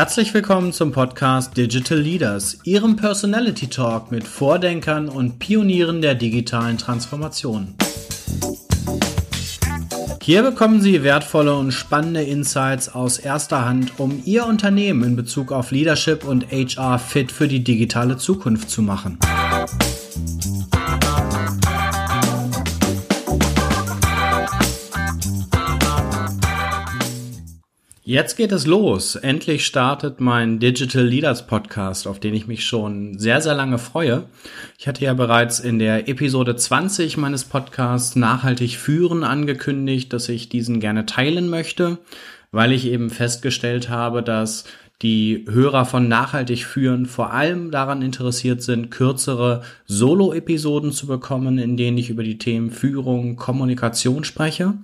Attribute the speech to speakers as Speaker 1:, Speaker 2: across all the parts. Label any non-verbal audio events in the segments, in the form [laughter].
Speaker 1: Herzlich willkommen zum Podcast Digital Leaders, Ihrem Personality Talk mit Vordenkern und Pionieren der digitalen Transformation. Hier bekommen Sie wertvolle und spannende Insights aus erster Hand, um Ihr Unternehmen in Bezug auf Leadership und HR fit für die digitale Zukunft zu machen. Jetzt geht es los. Endlich startet mein Digital Leaders Podcast, auf den ich mich schon sehr, sehr lange freue. Ich hatte ja bereits in der Episode 20 meines Podcasts Nachhaltig führen angekündigt, dass ich diesen gerne teilen möchte, weil ich eben festgestellt habe, dass die Hörer von Nachhaltig führen vor allem daran interessiert sind, kürzere Solo-Episoden zu bekommen, in denen ich über die Themen Führung, Kommunikation spreche.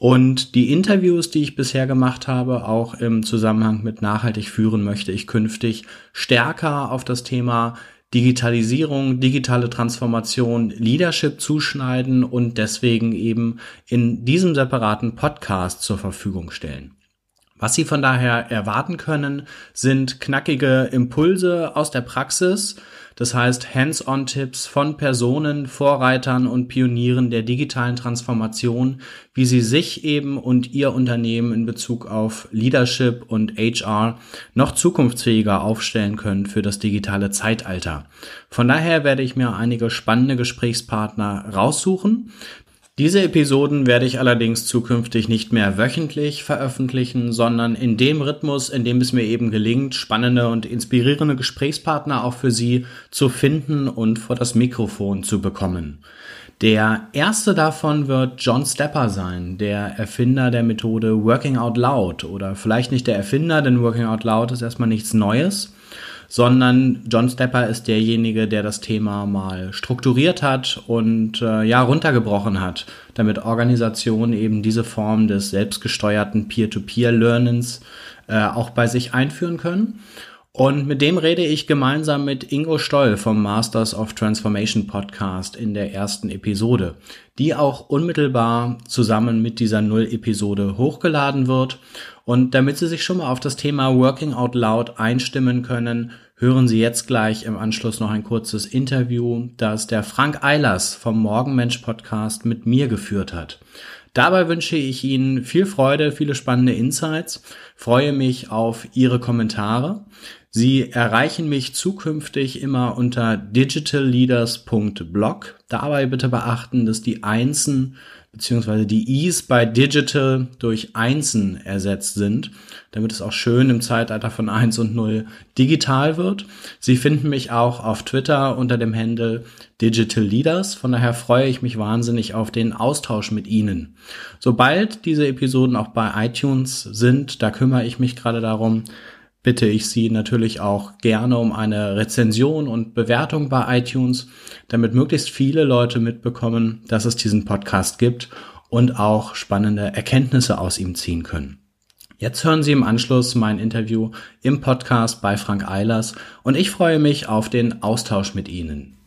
Speaker 1: Und die Interviews, die ich bisher gemacht habe, auch im Zusammenhang mit nachhaltig führen, möchte ich künftig stärker auf das Thema Digitalisierung, digitale Transformation, Leadership zuschneiden und deswegen eben in diesem separaten Podcast zur Verfügung stellen. Was Sie von daher erwarten können, sind knackige Impulse aus der Praxis, das heißt Hands-on-Tipps von Personen, Vorreitern und Pionieren der digitalen Transformation, wie sie sich eben und ihr Unternehmen in Bezug auf Leadership und HR noch zukunftsfähiger aufstellen können für das digitale Zeitalter. Von daher werde ich mir einige spannende Gesprächspartner raussuchen. Diese Episoden werde ich allerdings zukünftig nicht mehr wöchentlich veröffentlichen, sondern in dem Rhythmus, in dem es mir eben gelingt, spannende und inspirierende Gesprächspartner auch für Sie zu finden und vor das Mikrofon zu bekommen. Der erste davon wird John Stepper sein, der Erfinder der Methode Working Out Loud oder vielleicht nicht der Erfinder, denn Working Out Loud ist erstmal nichts Neues sondern John Stepper ist derjenige, der das Thema mal strukturiert hat und äh, ja runtergebrochen hat, damit Organisationen eben diese Form des selbstgesteuerten Peer-to-Peer-Lernens äh, auch bei sich einführen können. Und mit dem rede ich gemeinsam mit Ingo Stoll vom Masters of Transformation Podcast in der ersten Episode, die auch unmittelbar zusammen mit dieser Null-Episode hochgeladen wird. Und damit Sie sich schon mal auf das Thema Working Out Loud einstimmen können, hören Sie jetzt gleich im Anschluss noch ein kurzes Interview, das der Frank Eilers vom Morgenmensch Podcast mit mir geführt hat. Dabei wünsche ich Ihnen viel Freude, viele spannende Insights, freue mich auf Ihre Kommentare. Sie erreichen mich zukünftig immer unter digitalleaders.blog. Dabei bitte beachten, dass die Einsen beziehungsweise die Is bei Digital durch Einsen ersetzt sind, damit es auch schön im Zeitalter von 1 und 0 digital wird. Sie finden mich auch auf Twitter unter dem Handle Digital Leaders. Von daher freue ich mich wahnsinnig auf den Austausch mit Ihnen. Sobald diese Episoden auch bei iTunes sind, da kümmere ich mich gerade darum, bitte ich Sie natürlich auch gerne um eine Rezension und Bewertung bei iTunes, damit möglichst viele Leute mitbekommen, dass es diesen Podcast gibt und auch spannende Erkenntnisse aus ihm ziehen können. Jetzt hören Sie im Anschluss mein Interview im Podcast bei Frank Eilers und ich freue mich auf den Austausch mit Ihnen.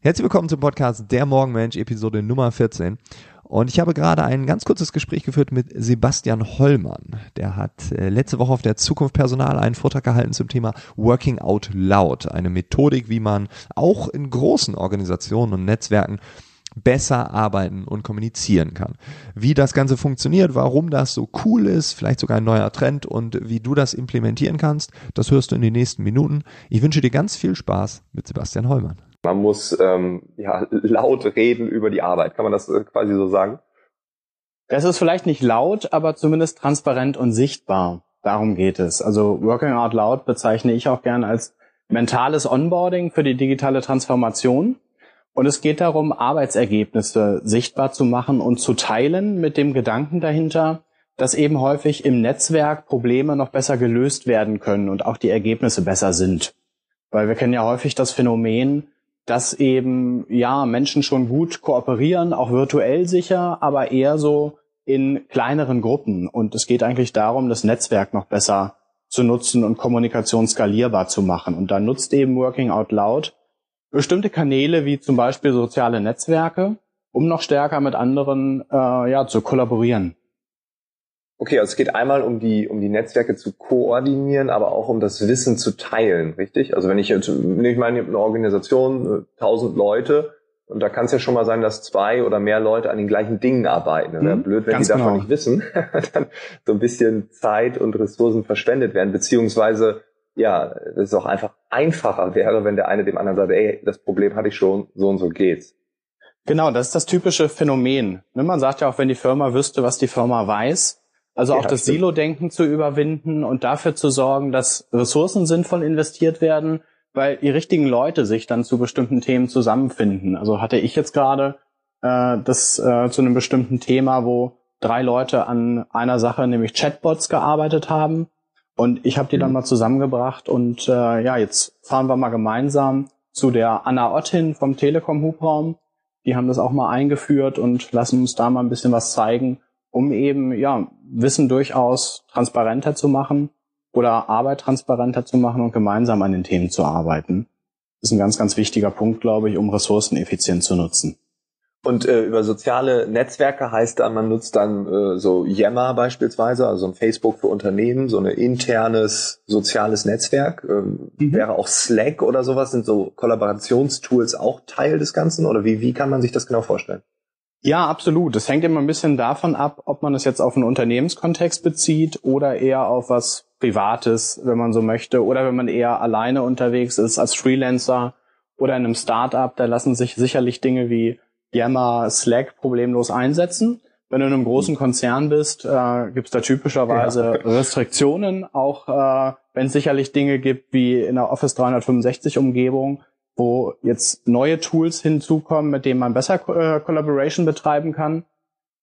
Speaker 2: Herzlich willkommen zum Podcast Der Morgenmensch, Episode Nummer 14. Und ich habe gerade ein ganz kurzes Gespräch geführt mit Sebastian Hollmann. Der hat äh, letzte Woche auf der Zukunft Personal einen Vortrag gehalten zum Thema Working Out Loud, eine Methodik, wie man auch in großen Organisationen und Netzwerken besser arbeiten und kommunizieren kann. Wie das Ganze funktioniert, warum das so cool ist, vielleicht sogar ein neuer Trend und wie du das implementieren kannst, das hörst du in den nächsten Minuten. Ich wünsche dir ganz viel Spaß mit Sebastian Hollmann.
Speaker 3: Man muss ähm, ja, [laughs] laut reden über die Arbeit. Kann man das äh, quasi so sagen?
Speaker 1: Es ist vielleicht nicht laut, aber zumindest transparent und sichtbar. Darum geht es. Also Working Out Loud bezeichne ich auch gern als mentales Onboarding für die digitale Transformation. Und es geht darum, Arbeitsergebnisse sichtbar zu machen und zu teilen mit dem Gedanken dahinter, dass eben häufig im Netzwerk Probleme noch besser gelöst werden können und auch die Ergebnisse besser sind. Weil wir kennen ja häufig das Phänomen, dass eben ja Menschen schon gut kooperieren, auch virtuell sicher, aber eher so in kleineren Gruppen. Und es geht eigentlich darum, das Netzwerk noch besser zu nutzen und Kommunikation skalierbar zu machen. Und da nutzt eben Working Out Loud bestimmte Kanäle wie zum Beispiel soziale Netzwerke, um noch stärker mit anderen äh, ja, zu kollaborieren.
Speaker 3: Okay, also es geht einmal um die, um die Netzwerke zu koordinieren, aber auch um das Wissen zu teilen, richtig? Also wenn ich jetzt, ich meine, eine Organisation, äh, tausend Leute, und da kann es ja schon mal sein, dass zwei oder mehr Leute an den gleichen Dingen arbeiten. Wäre mhm, blöd, wenn die davon genau. nicht wissen, [laughs] dann so ein bisschen Zeit und Ressourcen verschwendet werden, beziehungsweise ja, dass es auch einfach einfacher wäre, wenn der eine dem anderen sagt, ey, das Problem hatte ich schon, so und so geht's.
Speaker 1: Genau, das ist das typische Phänomen. Ne, man sagt ja auch, wenn die Firma wüsste, was die Firma weiß, also auch ja, das Silo-Denken zu überwinden und dafür zu sorgen, dass Ressourcen sinnvoll investiert werden, weil die richtigen Leute sich dann zu bestimmten Themen zusammenfinden. Also hatte ich jetzt gerade äh, das äh, zu einem bestimmten Thema, wo drei Leute an einer Sache, nämlich Chatbots, gearbeitet haben. Und ich habe die dann mhm. mal zusammengebracht und äh, ja, jetzt fahren wir mal gemeinsam zu der Anna Ottin vom Telekom Hubraum. Die haben das auch mal eingeführt und lassen uns da mal ein bisschen was zeigen, um eben ja Wissen durchaus transparenter zu machen oder Arbeit transparenter zu machen und gemeinsam an den Themen zu arbeiten. Das ist ein ganz, ganz wichtiger Punkt, glaube ich, um Ressourcen effizient zu nutzen.
Speaker 3: Und äh, über soziale Netzwerke heißt dann, man nutzt dann äh, so Yammer beispielsweise, also ein Facebook für Unternehmen, so ein internes soziales Netzwerk. Ähm, mhm. Wäre auch Slack oder sowas, sind so Kollaborationstools auch Teil des Ganzen? Oder wie, wie kann man sich das genau vorstellen?
Speaker 1: Ja, absolut. Das hängt immer ein bisschen davon ab, ob man es jetzt auf einen Unternehmenskontext bezieht oder eher auf was Privates, wenn man so möchte, oder wenn man eher alleine unterwegs ist als Freelancer oder in einem Startup, da lassen sich sicherlich Dinge wie Yammer, Slack problemlos einsetzen. Wenn du in einem großen Konzern bist, äh, gibt es da typischerweise ja. [laughs] Restriktionen, auch äh, wenn es sicherlich Dinge gibt wie in der Office 365 Umgebung, wo jetzt neue Tools hinzukommen, mit denen man besser äh, Collaboration betreiben kann.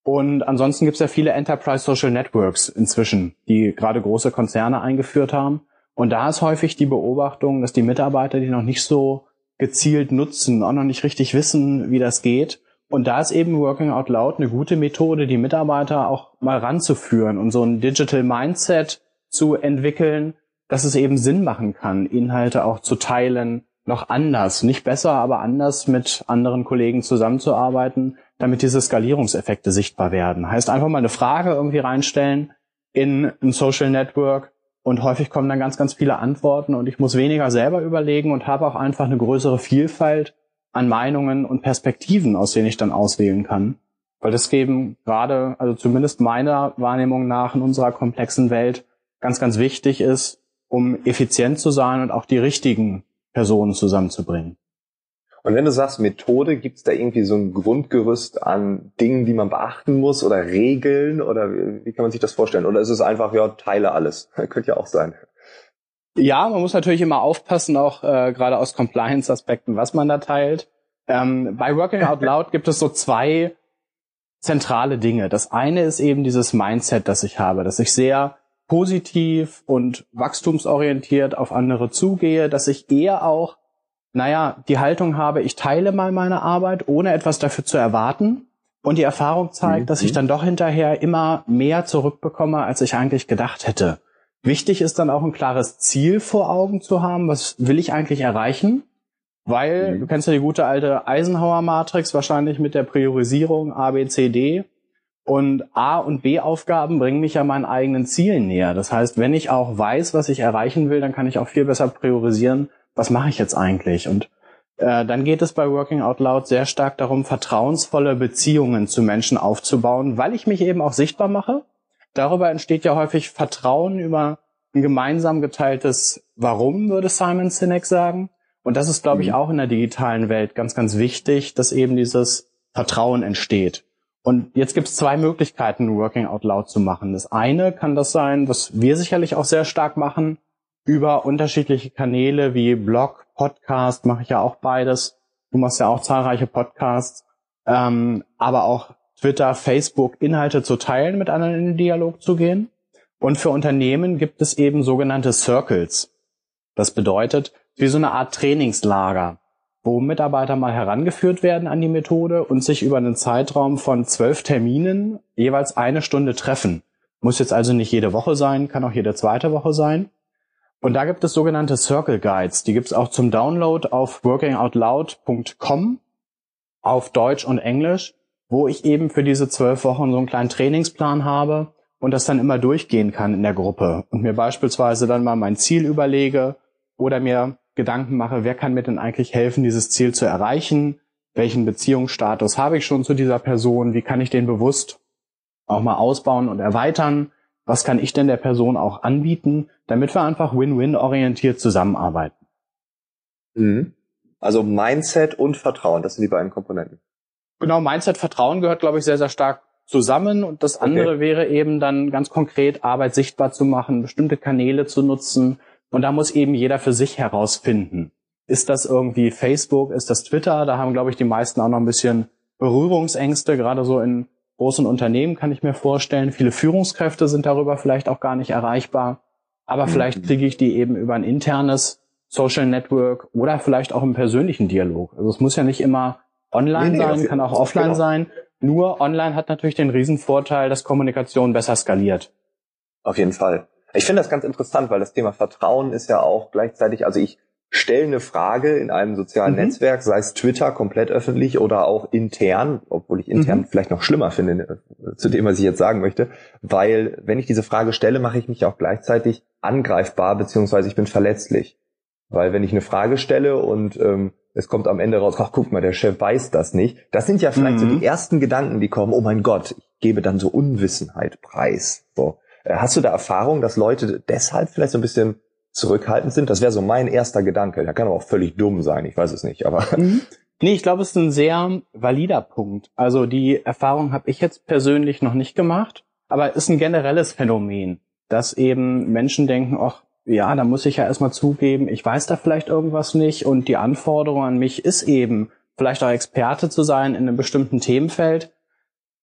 Speaker 1: Und ansonsten gibt es ja viele Enterprise Social Networks inzwischen, die gerade große Konzerne eingeführt haben. Und da ist häufig die Beobachtung, dass die Mitarbeiter die noch nicht so gezielt nutzen, auch noch nicht richtig wissen, wie das geht. Und da ist eben Working Out Loud eine gute Methode, die Mitarbeiter auch mal ranzuführen und so ein Digital Mindset zu entwickeln, dass es eben Sinn machen kann, Inhalte auch zu teilen, noch anders, nicht besser, aber anders mit anderen Kollegen zusammenzuarbeiten, damit diese Skalierungseffekte sichtbar werden. Heißt einfach mal eine Frage irgendwie reinstellen in ein Social Network und häufig kommen dann ganz, ganz viele Antworten und ich muss weniger selber überlegen und habe auch einfach eine größere Vielfalt an Meinungen und Perspektiven, aus denen ich dann auswählen kann. Weil das eben gerade, also zumindest meiner Wahrnehmung nach in unserer komplexen Welt ganz, ganz wichtig ist, um effizient zu sein und auch die richtigen Personen zusammenzubringen.
Speaker 3: Und wenn du sagst Methode, gibt es da irgendwie so ein Grundgerüst an Dingen, die man beachten muss oder Regeln oder wie kann man sich das vorstellen? Oder ist es einfach, ja, teile alles? [laughs] Könnte ja auch sein.
Speaker 1: Ja, man muss natürlich immer aufpassen, auch äh, gerade aus Compliance-Aspekten, was man da teilt. Ähm, bei Working Out Loud gibt es so zwei zentrale Dinge. Das eine ist eben dieses Mindset, das ich habe, dass ich sehr positiv und wachstumsorientiert auf andere zugehe, dass ich eher auch naja, die Haltung habe, ich teile mal meine Arbeit, ohne etwas dafür zu erwarten. Und die Erfahrung zeigt, mhm. dass ich dann doch hinterher immer mehr zurückbekomme, als ich eigentlich gedacht hätte. Wichtig ist dann auch ein klares Ziel vor Augen zu haben. Was will ich eigentlich erreichen? Weil, mhm. du kennst ja die gute alte Eisenhower-Matrix, wahrscheinlich mit der Priorisierung A, B, C, D. Und A und B Aufgaben bringen mich ja meinen eigenen Zielen näher. Das heißt, wenn ich auch weiß, was ich erreichen will, dann kann ich auch viel besser priorisieren, was mache ich jetzt eigentlich? Und äh, dann geht es bei Working Out Loud sehr stark darum, vertrauensvolle Beziehungen zu Menschen aufzubauen, weil ich mich eben auch sichtbar mache. Darüber entsteht ja häufig Vertrauen über ein gemeinsam geteiltes Warum, würde Simon Sinek sagen. Und das ist, glaube ich, mhm. auch in der digitalen Welt ganz, ganz wichtig, dass eben dieses Vertrauen entsteht. Und jetzt gibt es zwei Möglichkeiten, Working Out Loud zu machen. Das eine kann das sein, was wir sicherlich auch sehr stark machen, über unterschiedliche Kanäle wie Blog, Podcast, mache ich ja auch beides. Du machst ja auch zahlreiche Podcasts, ähm, aber auch Twitter, Facebook, Inhalte zu teilen, mit anderen in den Dialog zu gehen. Und für Unternehmen gibt es eben sogenannte Circles. Das bedeutet, wie so eine Art Trainingslager, wo Mitarbeiter mal herangeführt werden an die Methode und sich über einen Zeitraum von zwölf Terminen jeweils eine Stunde treffen. Muss jetzt also nicht jede Woche sein, kann auch jede zweite Woche sein. Und da gibt es sogenannte Circle Guides. Die gibt es auch zum Download auf workingoutloud.com auf Deutsch und Englisch, wo ich eben für diese zwölf Wochen so einen kleinen Trainingsplan habe und das dann immer durchgehen kann in der Gruppe und mir beispielsweise dann mal mein Ziel überlege oder mir Gedanken mache, wer kann mir denn eigentlich helfen, dieses Ziel zu erreichen? Welchen Beziehungsstatus habe ich schon zu dieser Person? Wie kann ich den bewusst auch mal ausbauen und erweitern? Was kann ich denn der Person auch anbieten, damit wir einfach win-win orientiert zusammenarbeiten?
Speaker 3: Mhm. Also Mindset und Vertrauen, das sind die beiden Komponenten.
Speaker 1: Genau, Mindset, Vertrauen gehört, glaube ich, sehr, sehr stark zusammen. Und das andere okay. wäre eben dann ganz konkret Arbeit sichtbar zu machen, bestimmte Kanäle zu nutzen. Und da muss eben jeder für sich herausfinden. Ist das irgendwie Facebook? Ist das Twitter? Da haben, glaube ich, die meisten auch noch ein bisschen Berührungsängste, gerade so in großen Unternehmen kann ich mir vorstellen. Viele Führungskräfte sind darüber vielleicht auch gar nicht erreichbar. Aber mhm. vielleicht kriege ich die eben über ein internes Social Network oder vielleicht auch im persönlichen Dialog. Also es muss ja nicht immer online nee, nee, sein, kann auch offline genau. sein. Nur online hat natürlich den Riesenvorteil, dass Kommunikation besser skaliert.
Speaker 3: Auf jeden Fall. Ich finde das ganz interessant, weil das Thema Vertrauen ist ja auch gleichzeitig, also ich stelle eine Frage in einem sozialen mhm. Netzwerk, sei es Twitter komplett öffentlich oder auch intern, obwohl ich intern mhm. vielleicht noch schlimmer finde äh, zu dem, was ich jetzt sagen möchte, weil wenn ich diese Frage stelle, mache ich mich auch gleichzeitig angreifbar beziehungsweise ich bin verletzlich. Weil wenn ich eine Frage stelle und ähm, es kommt am Ende raus, ach guck mal, der Chef weiß das nicht. Das sind ja vielleicht mhm. so die ersten Gedanken, die kommen, oh mein Gott, ich gebe dann so Unwissenheit preis. So. Äh, hast du da Erfahrung, dass Leute deshalb vielleicht so ein bisschen zurückhaltend sind. Das wäre so mein erster Gedanke. Der kann aber auch völlig dumm sein, ich weiß es nicht, aber. [laughs]
Speaker 1: Mhm. Nee, ich glaube, es ist ein sehr valider Punkt. Also die Erfahrung habe ich jetzt persönlich noch nicht gemacht, aber es ist ein generelles Phänomen, dass eben Menschen denken, ach, ja, da muss ich ja erstmal zugeben, ich weiß da vielleicht irgendwas nicht und die Anforderung an mich ist eben, vielleicht auch Experte zu sein in einem bestimmten Themenfeld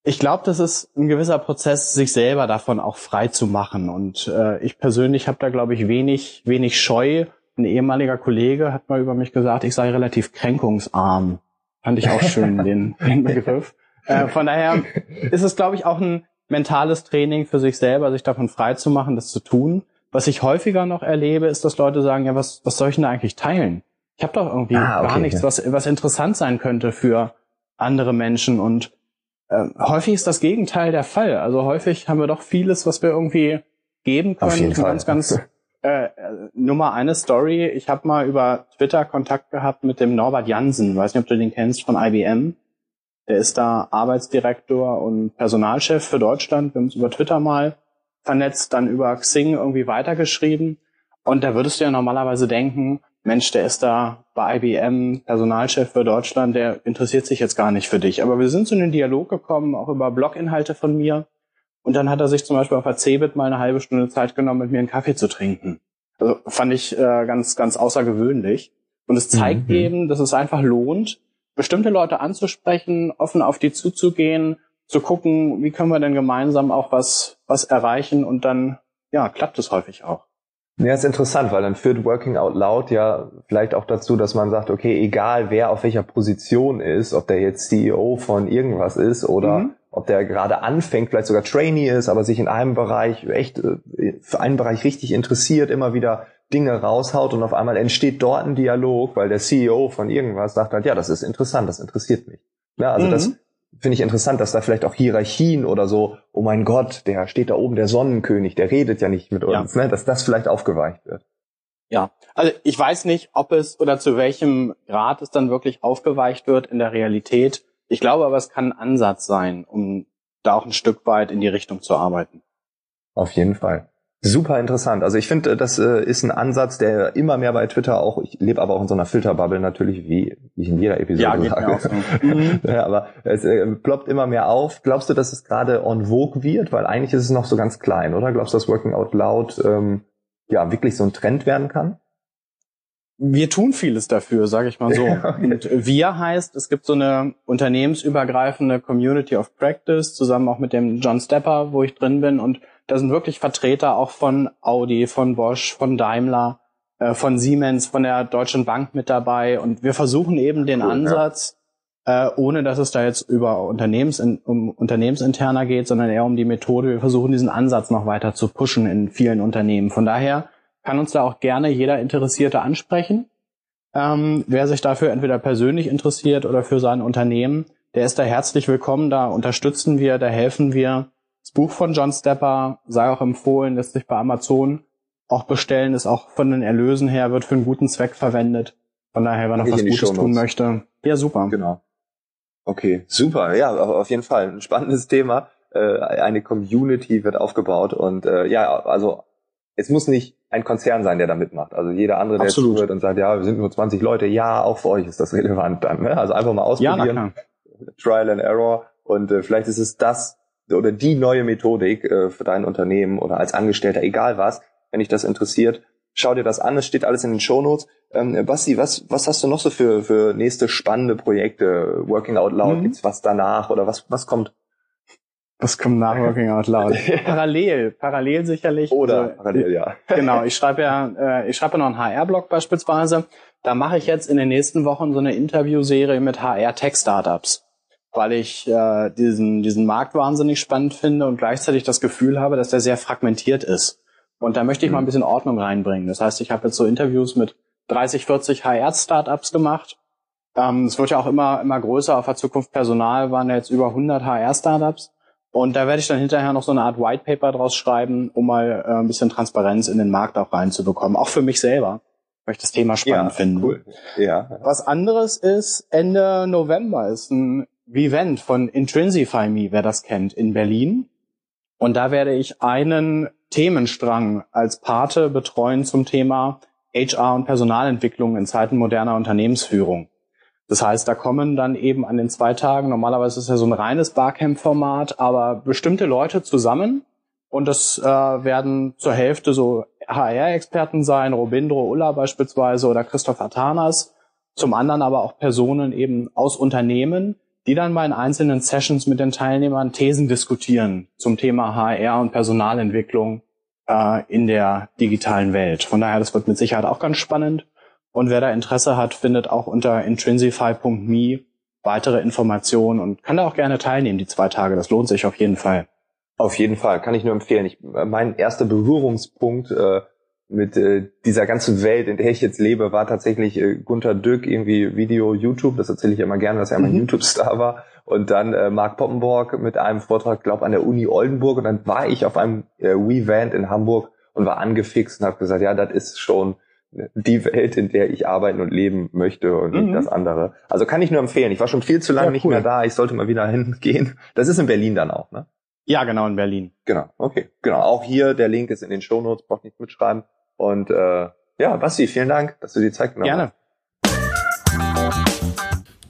Speaker 1: ich glaube, das ist ein gewisser Prozess, sich selber davon auch frei zu machen. Und äh, ich persönlich habe da, glaube ich, wenig, wenig Scheu. Ein ehemaliger Kollege hat mal über mich gesagt, ich sei relativ kränkungsarm. Fand ich auch schön, [laughs] den, den Begriff. Äh, von daher ist es, glaube ich, auch ein mentales Training für sich selber, sich davon frei zu machen, das zu tun. Was ich häufiger noch erlebe, ist, dass Leute sagen, ja, was, was soll ich denn da eigentlich teilen? Ich habe doch irgendwie ah, okay, gar nichts, ja. was, was interessant sein könnte für andere Menschen. Und ähm, häufig ist das Gegenteil der Fall. Also häufig haben wir doch vieles, was wir irgendwie geben können. Auf jeden Fall. Ganz, ganz [laughs] äh, Nummer eine Story. Ich habe mal über Twitter Kontakt gehabt mit dem Norbert Jansen. Weiß nicht, ob du den kennst von IBM. Der ist da Arbeitsdirektor und Personalchef für Deutschland. Wir haben uns über Twitter mal vernetzt, dann über Xing irgendwie weitergeschrieben. Und da würdest du ja normalerweise denken, Mensch, der ist da bei IBM Personalchef für Deutschland, der interessiert sich jetzt gar nicht für dich. Aber wir sind zu einem Dialog gekommen, auch über Bloginhalte von mir. Und dann hat er sich zum Beispiel auf der Cebit mal eine halbe Stunde Zeit genommen, mit mir einen Kaffee zu trinken. Also fand ich äh, ganz, ganz außergewöhnlich. Und es zeigt mhm. eben, dass es einfach lohnt, bestimmte Leute anzusprechen, offen auf die zuzugehen, zu gucken, wie können wir denn gemeinsam auch was, was erreichen und dann, ja, klappt es häufig auch.
Speaker 3: Ja, ist interessant, weil dann führt Working Out Loud ja vielleicht auch dazu, dass man sagt, okay, egal wer auf welcher Position ist, ob der jetzt CEO von irgendwas ist oder mhm. ob der gerade anfängt, vielleicht sogar Trainee ist, aber sich in einem Bereich echt äh, für einen Bereich richtig interessiert, immer wieder Dinge raushaut und auf einmal entsteht dort ein Dialog, weil der CEO von irgendwas sagt halt, ja, das ist interessant, das interessiert mich. Ja, also mhm. das finde ich interessant, dass da vielleicht auch Hierarchien oder so, oh mein Gott, der steht da oben, der Sonnenkönig, der redet ja nicht mit uns, ja. ne, dass das vielleicht aufgeweicht wird.
Speaker 1: Ja, also ich weiß nicht, ob es oder zu welchem Grad es dann wirklich aufgeweicht wird in der Realität. Ich glaube aber, es kann ein Ansatz sein, um da auch ein Stück weit in die Richtung zu arbeiten.
Speaker 3: Auf jeden Fall. Super interessant. Also ich finde, das äh, ist ein Ansatz, der immer mehr bei Twitter auch, ich lebe aber auch in so einer Filterbubble natürlich, wie ich in jeder Episode ja, sage. So. Mhm. [laughs] ja, aber es äh, ploppt immer mehr auf. Glaubst du, dass es gerade on vogue wird? Weil eigentlich ist es noch so ganz klein, oder? Glaubst du, dass Working Out Loud ähm, ja wirklich so ein Trend werden kann?
Speaker 1: Wir tun vieles dafür, sage ich mal so. [laughs] Und wir heißt, es gibt so eine unternehmensübergreifende Community of Practice, zusammen auch mit dem John Stepper, wo ich drin bin und da sind wirklich Vertreter auch von Audi, von Bosch, von Daimler, äh, von Siemens, von der Deutschen Bank mit dabei. Und wir versuchen eben den cool, Ansatz, ja. äh, ohne dass es da jetzt über Unternehmens, um Unternehmensinterner geht, sondern eher um die Methode. Wir versuchen diesen Ansatz noch weiter zu pushen in vielen Unternehmen. Von daher kann uns da auch gerne jeder Interessierte ansprechen. Ähm, wer sich dafür entweder persönlich interessiert oder für sein Unternehmen, der ist da herzlich willkommen. Da unterstützen wir, da helfen wir Das Buch von John Stepper sei auch empfohlen, lässt sich bei Amazon auch bestellen, ist auch von den Erlösen her, wird für einen guten Zweck verwendet. Von daher, wenn noch was Gutes tun möchte. Ja, super.
Speaker 3: Genau. Okay, super. Ja, auf jeden Fall. Ein spannendes Thema. Äh, eine Community wird aufgebaut und äh, ja, also es muss nicht ein Konzern sein, der da mitmacht. Also jeder andere, der Absolut. zuhört und sagt, ja, wir sind nur 20 Leute, ja, auch für euch ist das relevant dann. Ne? Also einfach mal ausprobieren. Ja, Trial and Error. Und äh, vielleicht ist es das oder die neue Methodik äh, für dein Unternehmen oder als Angestellter, egal was, wenn dich das interessiert, schau dir das an, es steht alles in den Shownotes. Ähm, Basti, was, was hast du noch so für, für nächste spannende Projekte? Working Out Loud, mhm. gibt's was danach oder was, was kommt?
Speaker 1: Was kommt nach Working Out Loud? parallel, parallel sicherlich.
Speaker 3: Oder also, parallel, ja.
Speaker 1: genau, ich schreibe ja, äh, ich schreibe ja noch einen HR-Blog beispielsweise. Da mache ich jetzt in den nächsten Wochen so eine Interviewserie mit HR-Tech-Startups, weil ich äh, diesen, diesen Markt wahnsinnig spannend finde und gleichzeitig das Gefühl habe, dass der sehr fragmentiert ist. Und da möchte ich mal ein mhm. bisschen Ordnung reinbringen. Das heißt, ich habe jetzt so Interviews mit 30, 40 HR-Startups gemacht. Ähm, es wird ja auch immer, immer größer. Auf der Zukunft Personal waren ja jetzt über 100 HR-Startups. Und da werde ich dann hinterher noch so eine Art White Paper draus schreiben, um mal äh, ein bisschen Transparenz in den Markt auch reinzubekommen. Auch für mich selber, weil ich das Thema spannend ja, finde. Cool. Ja. Was anderes ist, Ende November ist ein Event von Intrinsify Me, wer das kennt, in Berlin. Und da werde ich einen Themenstrang als Pate betreuen zum Thema HR und Personalentwicklung in Zeiten moderner Unternehmensführung. Das heißt, da kommen dann eben an den zwei Tagen, normalerweise ist ja so ein reines Barcamp-Format, aber bestimmte Leute zusammen und das äh, werden zur Hälfte so HR-Experten sein, Robindro Ulla beispielsweise oder Christoph Atanas, zum anderen aber auch Personen eben aus Unternehmen, die dann bei einzelnen Sessions mit den Teilnehmern Thesen diskutieren zum Thema HR und Personalentwicklung äh, in der digitalen Welt. Von daher, das wird mit Sicherheit auch ganz spannend. Und wer da Interesse hat, findet auch unter intrinsify.me weitere Informationen und kann da auch gerne teilnehmen, die zwei Tage. Das lohnt sich auf jeden Fall.
Speaker 3: Auf jeden Fall, kann ich nur empfehlen. Ich, mein erster Berührungspunkt äh, mit äh, dieser ganzen Welt, in der ich jetzt lebe, war tatsächlich äh, Gunter Dück, irgendwie Video, YouTube. Das erzähle ich immer gerne, dass er mhm. mein YouTube-Star war. Und dann äh, Mark Poppenborg mit einem Vortrag, glaube an der Uni Oldenburg. Und dann war ich auf einem äh, WeVant in Hamburg und war angefixt und habe gesagt, ja, das ist schon die Welt, in der ich arbeiten und leben möchte und mhm. nicht das andere. Also kann ich nur empfehlen. Ich war schon viel zu lange ja, cool. nicht mehr da. Ich sollte mal wieder [laughs] hingehen. Das ist in Berlin dann auch, ne?
Speaker 1: Ja, genau, in Berlin.
Speaker 3: Genau, okay. Genau, auch hier, der Link ist in den Show Notes, braucht nicht mitschreiben. Und äh, ja, Basti, vielen Dank, dass du die Zeit genommen
Speaker 1: Gerne.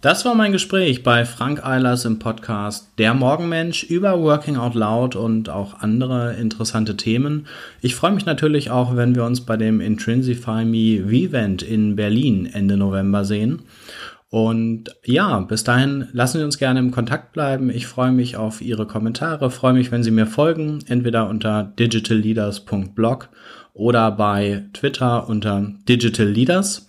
Speaker 1: Das war mein Gespräch bei Frank Eilers im Podcast Der Morgenmensch über Working Out Loud und auch andere interessante Themen. Ich freue mich natürlich auch, wenn wir uns bei dem Intrinsify Me Vivent in Berlin Ende November sehen. Und ja, bis dahin lassen Sie uns gerne im Kontakt bleiben. Ich freue mich auf Ihre Kommentare, freue mich, wenn Sie mir folgen, entweder unter digitalleaders.blog oder bei Twitter unter Digital Leaders.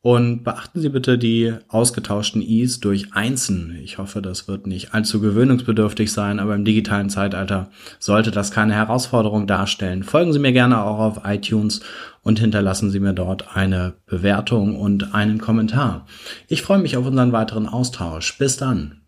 Speaker 1: Und beachten Sie bitte die ausgetauschten Is durch Einsen. Ich hoffe, das wird nicht allzu gewöhnungsbedürftig sein, aber im digitalen Zeitalter sollte das keine Herausforderung darstellen. Folgen Sie mir gerne auch auf iTunes und hinterlassen Sie mir dort eine Bewertung und einen Kommentar. Ich freue mich auf unseren weiteren Austausch. Bis dann.